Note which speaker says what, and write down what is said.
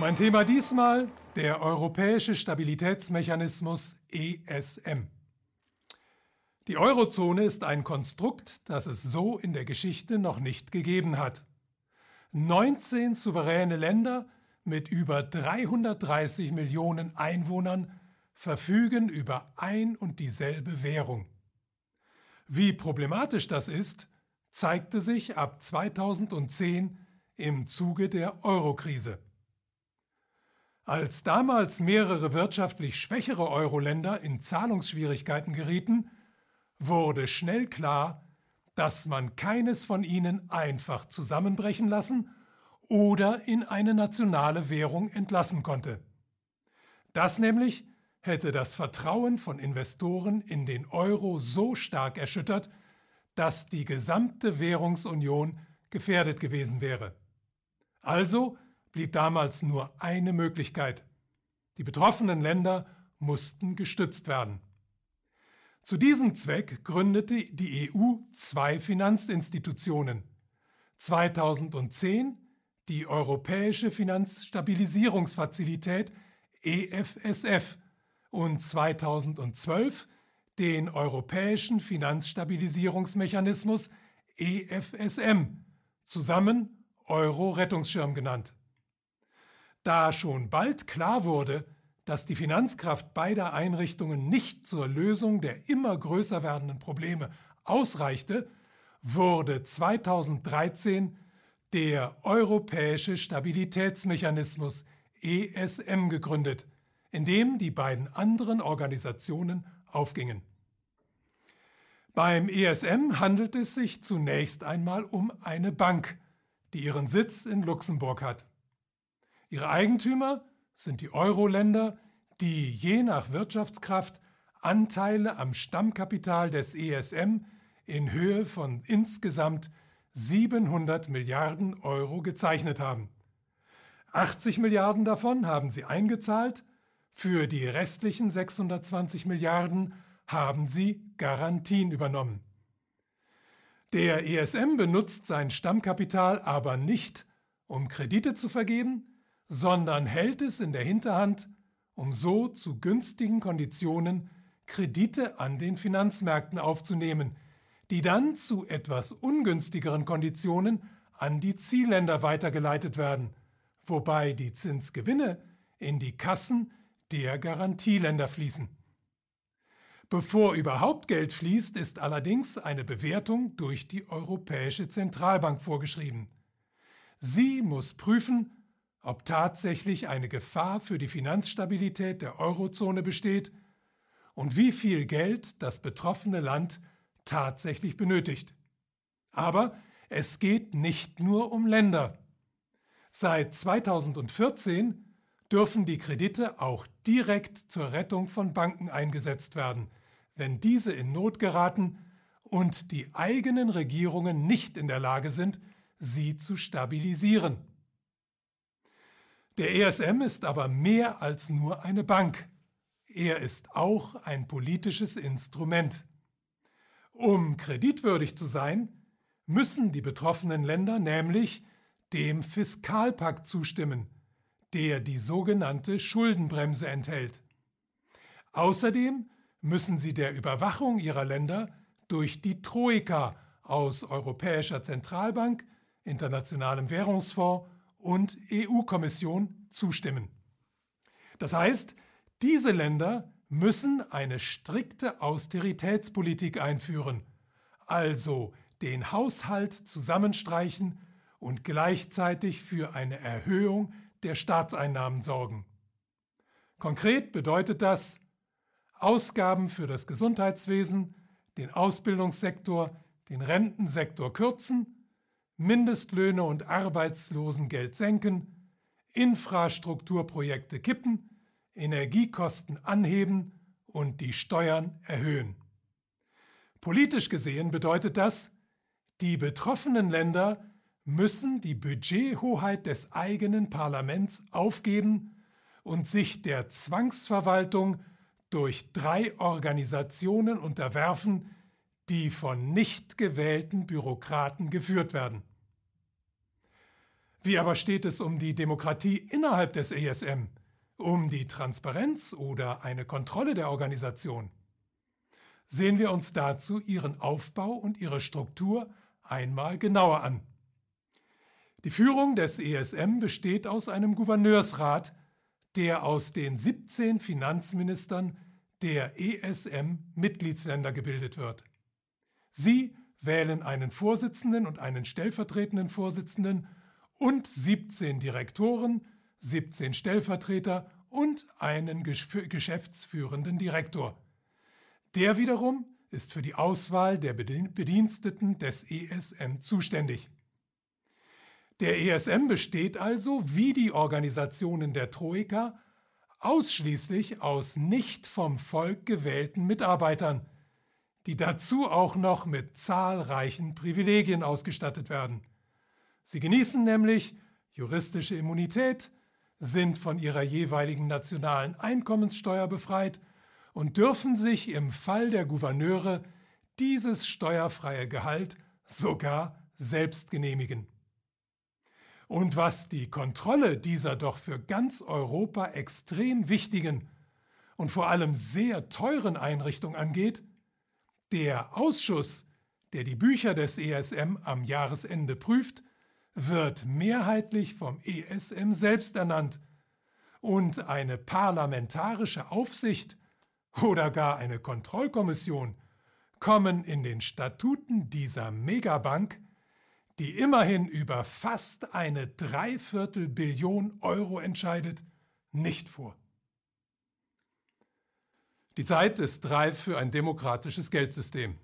Speaker 1: Mein Thema diesmal der Europäische Stabilitätsmechanismus ESM. Die Eurozone ist ein Konstrukt, das es so in der Geschichte noch nicht gegeben hat. 19 souveräne Länder mit über 330 Millionen Einwohnern verfügen über ein und dieselbe Währung. Wie problematisch das ist, zeigte sich ab 2010 im Zuge der Eurokrise. Als damals mehrere wirtschaftlich schwächere Euro-Länder in Zahlungsschwierigkeiten gerieten, wurde schnell klar, dass man keines von ihnen einfach zusammenbrechen lassen oder in eine nationale Währung entlassen konnte. Das nämlich hätte das Vertrauen von Investoren in den Euro so stark erschüttert, dass die gesamte Währungsunion gefährdet gewesen wäre. Also blieb damals nur eine Möglichkeit. Die betroffenen Länder mussten gestützt werden. Zu diesem Zweck gründete die EU zwei Finanzinstitutionen. 2010 die Europäische Finanzstabilisierungsfazilität EFSF und 2012 den Europäischen Finanzstabilisierungsmechanismus EFSM, zusammen Euro-Rettungsschirm genannt. Da schon bald klar wurde, dass die Finanzkraft beider Einrichtungen nicht zur Lösung der immer größer werdenden Probleme ausreichte, wurde 2013 der Europäische Stabilitätsmechanismus ESM gegründet, in dem die beiden anderen Organisationen aufgingen. Beim ESM handelt es sich zunächst einmal um eine Bank, die ihren Sitz in Luxemburg hat. Ihre Eigentümer sind die Euro-Länder, die je nach Wirtschaftskraft Anteile am Stammkapital des ESM in Höhe von insgesamt 700 Milliarden Euro gezeichnet haben. 80 Milliarden davon haben sie eingezahlt, für die restlichen 620 Milliarden haben sie Garantien übernommen. Der ESM benutzt sein Stammkapital aber nicht, um Kredite zu vergeben, sondern hält es in der Hinterhand, um so zu günstigen Konditionen Kredite an den Finanzmärkten aufzunehmen, die dann zu etwas ungünstigeren Konditionen an die Zielländer weitergeleitet werden, wobei die Zinsgewinne in die Kassen der Garantieländer fließen. Bevor überhaupt Geld fließt, ist allerdings eine Bewertung durch die Europäische Zentralbank vorgeschrieben. Sie muss prüfen, ob tatsächlich eine Gefahr für die Finanzstabilität der Eurozone besteht und wie viel Geld das betroffene Land tatsächlich benötigt. Aber es geht nicht nur um Länder. Seit 2014 dürfen die Kredite auch direkt zur Rettung von Banken eingesetzt werden, wenn diese in Not geraten und die eigenen Regierungen nicht in der Lage sind, sie zu stabilisieren. Der ESM ist aber mehr als nur eine Bank. Er ist auch ein politisches Instrument. Um kreditwürdig zu sein, müssen die betroffenen Länder nämlich dem Fiskalpakt zustimmen, der die sogenannte Schuldenbremse enthält. Außerdem müssen sie der Überwachung ihrer Länder durch die Troika aus Europäischer Zentralbank, Internationalem Währungsfonds und EU-Kommission zustimmen. Das heißt, diese Länder müssen eine strikte Austeritätspolitik einführen, also den Haushalt zusammenstreichen und gleichzeitig für eine Erhöhung der Staatseinnahmen sorgen. Konkret bedeutet das Ausgaben für das Gesundheitswesen, den Ausbildungssektor, den Rentensektor kürzen Mindestlöhne und Arbeitslosengeld senken, Infrastrukturprojekte kippen, Energiekosten anheben und die Steuern erhöhen. Politisch gesehen bedeutet das, die betroffenen Länder müssen die Budgethoheit des eigenen Parlaments aufgeben und sich der Zwangsverwaltung durch drei Organisationen unterwerfen, die von nicht gewählten Bürokraten geführt werden. Wie aber steht es um die Demokratie innerhalb des ESM, um die Transparenz oder eine Kontrolle der Organisation? Sehen wir uns dazu ihren Aufbau und ihre Struktur einmal genauer an. Die Führung des ESM besteht aus einem Gouverneursrat, der aus den 17 Finanzministern der ESM-Mitgliedsländer gebildet wird. Sie wählen einen Vorsitzenden und einen stellvertretenden Vorsitzenden und 17 Direktoren, 17 Stellvertreter und einen geschäftsführenden Direktor. Der wiederum ist für die Auswahl der Bediensteten des ESM zuständig. Der ESM besteht also, wie die Organisationen der Troika, ausschließlich aus nicht vom Volk gewählten Mitarbeitern, die dazu auch noch mit zahlreichen Privilegien ausgestattet werden. Sie genießen nämlich juristische Immunität, sind von ihrer jeweiligen nationalen Einkommenssteuer befreit und dürfen sich im Fall der Gouverneure dieses steuerfreie Gehalt sogar selbst genehmigen. Und was die Kontrolle dieser doch für ganz Europa extrem wichtigen und vor allem sehr teuren Einrichtung angeht, der Ausschuss, der die Bücher des ESM am Jahresende prüft, wird mehrheitlich vom ESM selbst ernannt und eine parlamentarische Aufsicht oder gar eine Kontrollkommission kommen in den Statuten dieser Megabank die immerhin über fast eine Dreiviertel Billion Euro entscheidet, nicht vor. Die Zeit ist reif für ein demokratisches Geldsystem.